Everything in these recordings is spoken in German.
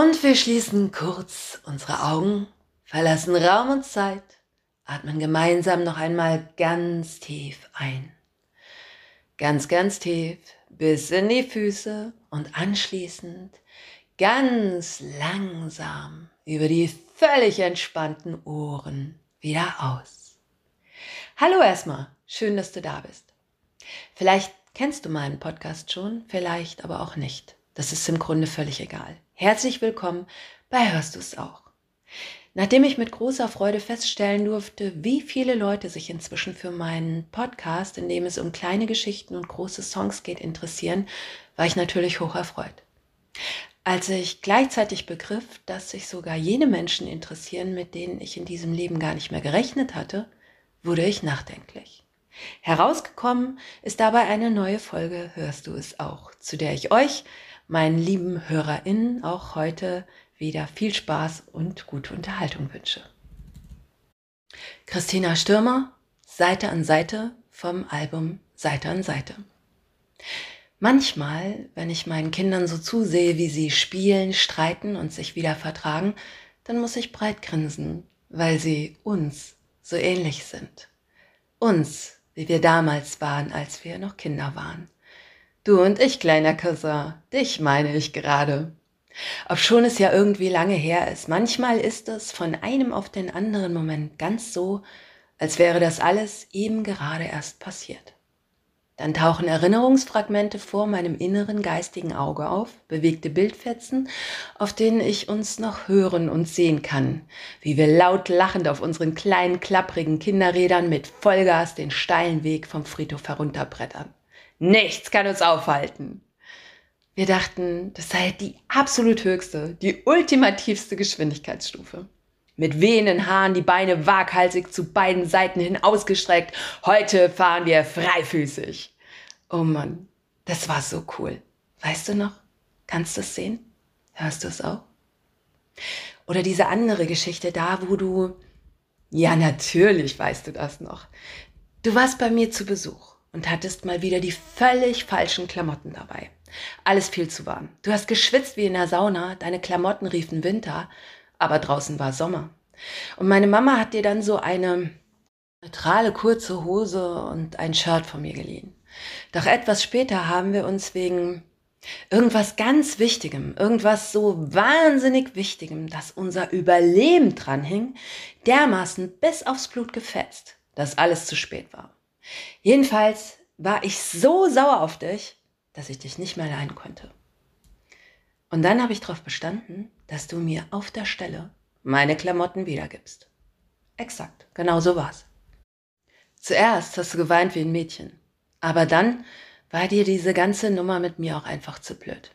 Und wir schließen kurz unsere Augen, verlassen Raum und Zeit, atmen gemeinsam noch einmal ganz tief ein. Ganz, ganz tief bis in die Füße und anschließend ganz langsam über die völlig entspannten Ohren wieder aus. Hallo erstmal, schön, dass du da bist. Vielleicht kennst du meinen Podcast schon, vielleicht aber auch nicht. Das ist im Grunde völlig egal. Herzlich willkommen bei Hörst du es auch. Nachdem ich mit großer Freude feststellen durfte, wie viele Leute sich inzwischen für meinen Podcast, in dem es um kleine Geschichten und große Songs geht, interessieren, war ich natürlich hoch erfreut. Als ich gleichzeitig begriff, dass sich sogar jene Menschen interessieren, mit denen ich in diesem Leben gar nicht mehr gerechnet hatte, wurde ich nachdenklich. Herausgekommen ist dabei eine neue Folge Hörst du es auch, zu der ich euch meinen lieben HörerInnen auch heute wieder viel Spaß und gute Unterhaltung wünsche. Christina Stürmer, Seite an Seite vom Album Seite an Seite. Manchmal, wenn ich meinen Kindern so zusehe, wie sie spielen, streiten und sich wieder vertragen, dann muss ich breit grinsen, weil sie uns so ähnlich sind. Uns, wie wir damals waren, als wir noch Kinder waren. Du und ich, kleiner Cousin, dich meine ich gerade. Obschon es ja irgendwie lange her ist, manchmal ist es von einem auf den anderen Moment ganz so, als wäre das alles eben gerade erst passiert. Dann tauchen Erinnerungsfragmente vor meinem inneren geistigen Auge auf, bewegte Bildfetzen, auf denen ich uns noch hören und sehen kann, wie wir laut lachend auf unseren kleinen, klapprigen Kinderrädern mit Vollgas den steilen Weg vom Friedhof herunterbrettern. Nichts kann uns aufhalten. Wir dachten, das sei die absolut höchste, die ultimativste Geschwindigkeitsstufe. Mit wehenden Haaren, die Beine waghalsig zu beiden Seiten hin ausgestreckt. Heute fahren wir freifüßig. Oh Mann, das war so cool. Weißt du noch? Kannst du es sehen? Hörst du es auch? Oder diese andere Geschichte da, wo du, ja natürlich weißt du das noch. Du warst bei mir zu Besuch und hattest mal wieder die völlig falschen Klamotten dabei. Alles viel zu warm. Du hast geschwitzt wie in der Sauna, deine Klamotten riefen Winter, aber draußen war Sommer. Und meine Mama hat dir dann so eine neutrale kurze Hose und ein Shirt von mir geliehen. Doch etwas später haben wir uns wegen irgendwas ganz Wichtigem, irgendwas so wahnsinnig Wichtigem, dass unser Überleben dran hing, dermaßen bis aufs Blut gefetzt, dass alles zu spät war. Jedenfalls war ich so sauer auf dich, dass ich dich nicht mehr leiden konnte. Und dann habe ich darauf bestanden, dass du mir auf der Stelle meine Klamotten wiedergibst. Exakt, genau so war's. Zuerst hast du geweint wie ein Mädchen, aber dann war dir diese ganze Nummer mit mir auch einfach zu blöd.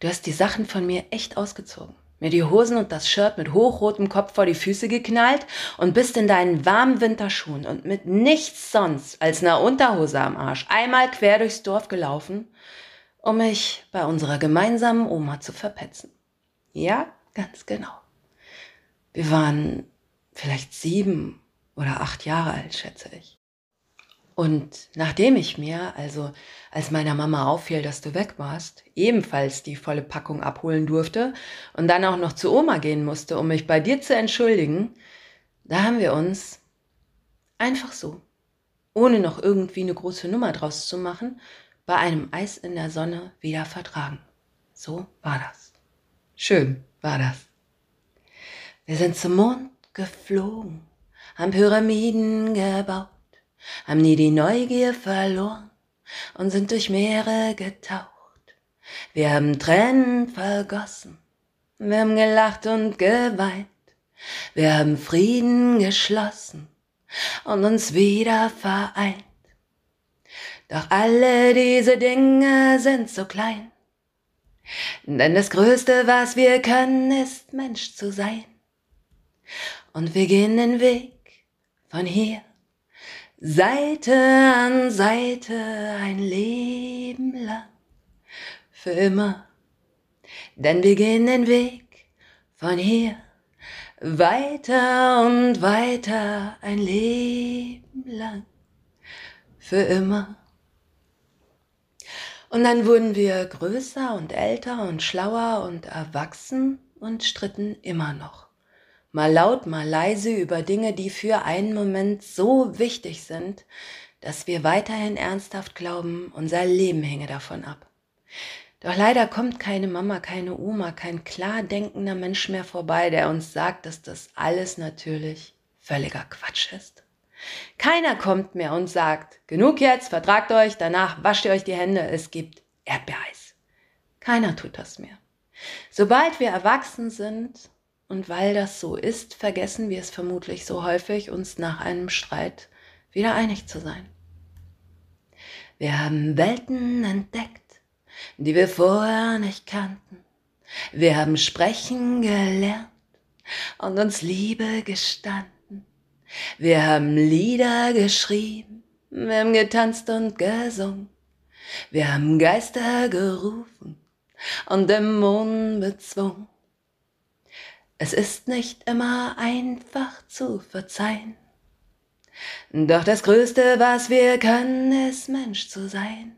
Du hast die Sachen von mir echt ausgezogen mir die Hosen und das Shirt mit hochrotem Kopf vor die Füße geknallt und bist in deinen warmen Winterschuhen und mit nichts sonst als einer Unterhose am Arsch einmal quer durchs Dorf gelaufen, um mich bei unserer gemeinsamen Oma zu verpetzen. Ja, ganz genau. Wir waren vielleicht sieben oder acht Jahre alt, schätze ich. Und nachdem ich mir, also als meiner Mama auffiel, dass du weg warst, ebenfalls die volle Packung abholen durfte und dann auch noch zu Oma gehen musste, um mich bei dir zu entschuldigen, da haben wir uns einfach so, ohne noch irgendwie eine große Nummer draus zu machen, bei einem Eis in der Sonne wieder vertragen. So war das. Schön war das. Wir sind zum Mond geflogen, haben Pyramiden gebaut haben nie die Neugier verloren und sind durch Meere getaucht. Wir haben Tränen vergossen, wir haben gelacht und geweint, wir haben Frieden geschlossen und uns wieder vereint. Doch alle diese Dinge sind so klein, denn das Größte, was wir können, ist Mensch zu sein. Und wir gehen den Weg von hier Seite an Seite ein Leben lang, für immer. Denn wir gehen den Weg von hier weiter und weiter ein Leben lang, für immer. Und dann wurden wir größer und älter und schlauer und erwachsen und stritten immer noch. Mal laut, mal leise über Dinge, die für einen Moment so wichtig sind, dass wir weiterhin ernsthaft glauben, unser Leben hänge davon ab. Doch leider kommt keine Mama, keine Oma, kein klar denkender Mensch mehr vorbei, der uns sagt, dass das alles natürlich völliger Quatsch ist. Keiner kommt mehr und sagt, genug jetzt, vertragt euch, danach wascht ihr euch die Hände, es gibt Erdbeereis. Keiner tut das mehr. Sobald wir erwachsen sind, und weil das so ist, vergessen wir es vermutlich so häufig, uns nach einem Streit wieder einig zu sein. Wir haben Welten entdeckt, die wir vorher nicht kannten. Wir haben sprechen gelernt und uns Liebe gestanden. Wir haben Lieder geschrieben, wir haben getanzt und gesungen. Wir haben Geister gerufen und Dämonen bezwungen. Es ist nicht immer einfach zu verzeihen. Doch das Größte, was wir können, ist Mensch zu sein.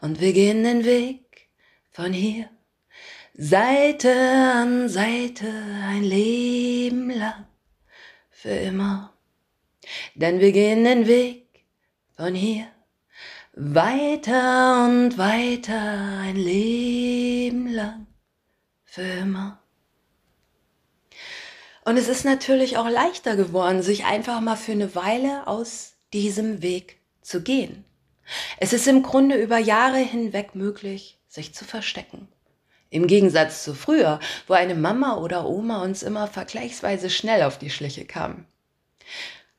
Und wir gehen den Weg von hier, Seite an Seite, ein Leben lang für immer. Denn wir gehen den Weg von hier weiter und weiter ein Leben lang für immer. Und es ist natürlich auch leichter geworden, sich einfach mal für eine Weile aus diesem Weg zu gehen. Es ist im Grunde über Jahre hinweg möglich, sich zu verstecken. Im Gegensatz zu früher, wo eine Mama oder Oma uns immer vergleichsweise schnell auf die Schliche kam.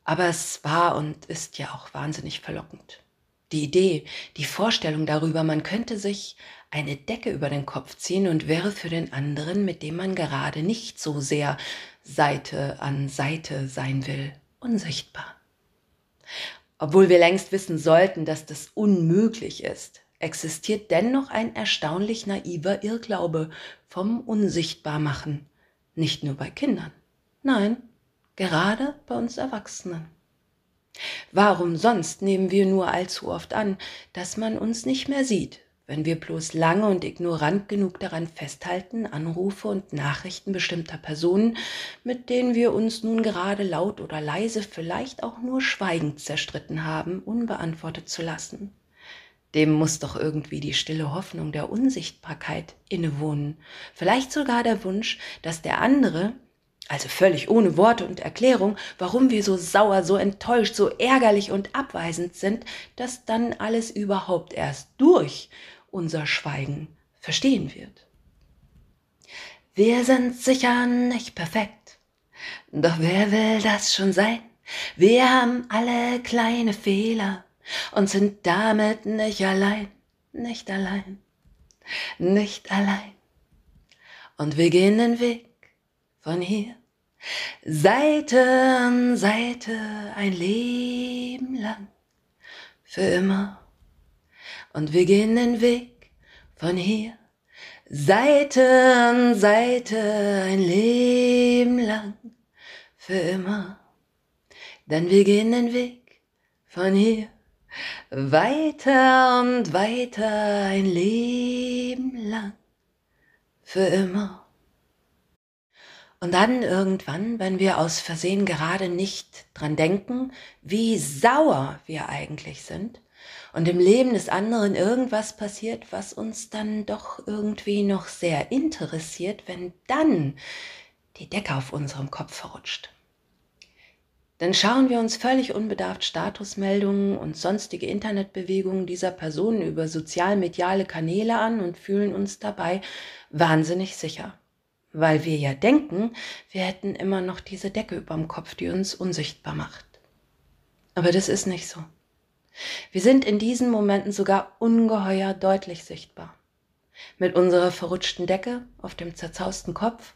Aber es war und ist ja auch wahnsinnig verlockend. Die Idee, die Vorstellung darüber, man könnte sich eine Decke über den Kopf ziehen und wäre für den anderen, mit dem man gerade nicht so sehr Seite an Seite sein will, unsichtbar. Obwohl wir längst wissen sollten, dass das unmöglich ist, existiert dennoch ein erstaunlich naiver Irrglaube vom Unsichtbarmachen. Nicht nur bei Kindern. Nein, gerade bei uns Erwachsenen. Warum sonst nehmen wir nur allzu oft an, dass man uns nicht mehr sieht, wenn wir bloß lange und ignorant genug daran festhalten, Anrufe und Nachrichten bestimmter Personen, mit denen wir uns nun gerade laut oder leise, vielleicht auch nur schweigend zerstritten haben, unbeantwortet zu lassen? Dem muss doch irgendwie die stille Hoffnung der Unsichtbarkeit innewohnen, vielleicht sogar der Wunsch, dass der andere, also völlig ohne Worte und Erklärung, warum wir so sauer, so enttäuscht, so ärgerlich und abweisend sind, dass dann alles überhaupt erst durch unser Schweigen verstehen wird. Wir sind sicher nicht perfekt, doch wer will das schon sein? Wir haben alle kleine Fehler und sind damit nicht allein, nicht allein, nicht allein. Und wir gehen den Weg von hier, Seite an Seite, ein Leben lang, für immer. Und wir gehen den Weg von hier, Seite an Seite, ein Leben lang, für immer. Denn wir gehen den Weg von hier weiter und weiter ein Leben lang, für immer. Und dann irgendwann, wenn wir aus Versehen gerade nicht dran denken, wie sauer wir eigentlich sind, und im Leben des anderen irgendwas passiert, was uns dann doch irgendwie noch sehr interessiert, wenn dann die Decke auf unserem Kopf verrutscht. Dann schauen wir uns völlig unbedarft Statusmeldungen und sonstige Internetbewegungen dieser Personen über sozialmediale Kanäle an und fühlen uns dabei wahnsinnig sicher. Weil wir ja denken, wir hätten immer noch diese Decke überm Kopf, die uns unsichtbar macht. Aber das ist nicht so. Wir sind in diesen Momenten sogar ungeheuer deutlich sichtbar. Mit unserer verrutschten Decke auf dem zerzausten Kopf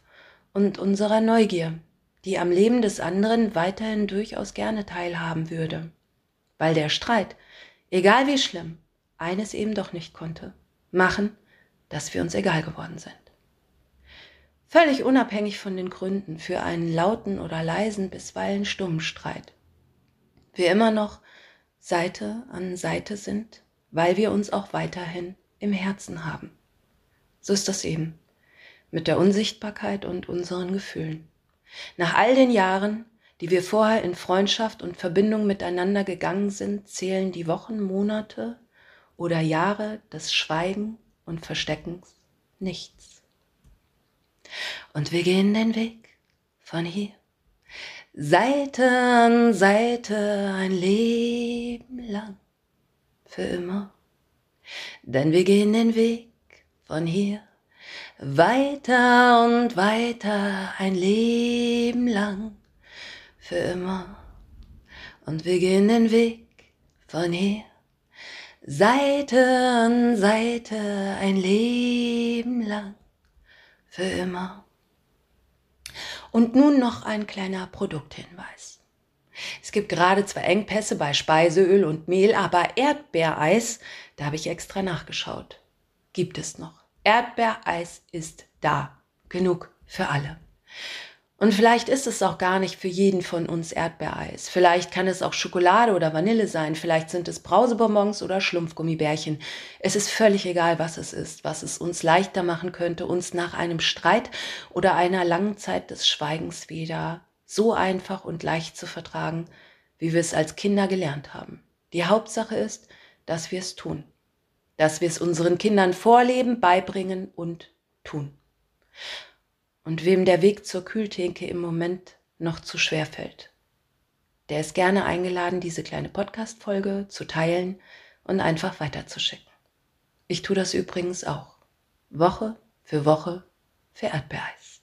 und unserer Neugier, die am Leben des anderen weiterhin durchaus gerne teilhaben würde, weil der Streit, egal wie schlimm, eines eben doch nicht konnte, machen, dass wir uns egal geworden sind. Völlig unabhängig von den Gründen für einen lauten oder leisen, bisweilen stummen Streit. Wir immer noch Seite an Seite sind, weil wir uns auch weiterhin im Herzen haben. So ist das eben mit der Unsichtbarkeit und unseren Gefühlen. Nach all den Jahren, die wir vorher in Freundschaft und Verbindung miteinander gegangen sind, zählen die Wochen, Monate oder Jahre des Schweigen und Versteckens nichts. Und wir gehen den Weg von hier, Seite an Seite ein Leben lang, für immer. Denn wir gehen den Weg von hier weiter und weiter ein Leben lang, für immer. Und wir gehen den Weg von hier Seite an Seite ein Leben lang, für immer. Und nun noch ein kleiner Produkthinweis. Es gibt gerade zwar Engpässe bei Speiseöl und Mehl, aber Erdbeereis, da habe ich extra nachgeschaut, gibt es noch. Erdbeereis ist da. Genug für alle. Und vielleicht ist es auch gar nicht für jeden von uns Erdbeereis. Vielleicht kann es auch Schokolade oder Vanille sein. Vielleicht sind es Brausebonbons oder Schlumpfgummibärchen. Es ist völlig egal, was es ist, was es uns leichter machen könnte, uns nach einem Streit oder einer langen Zeit des Schweigens wieder so einfach und leicht zu vertragen, wie wir es als Kinder gelernt haben. Die Hauptsache ist, dass wir es tun dass wir es unseren Kindern vorleben, beibringen und tun. Und wem der Weg zur Kühltheke im Moment noch zu schwer fällt, der ist gerne eingeladen, diese kleine Podcast-Folge zu teilen und einfach weiterzuschicken. Ich tue das übrigens auch. Woche für Woche für Erdbeereis.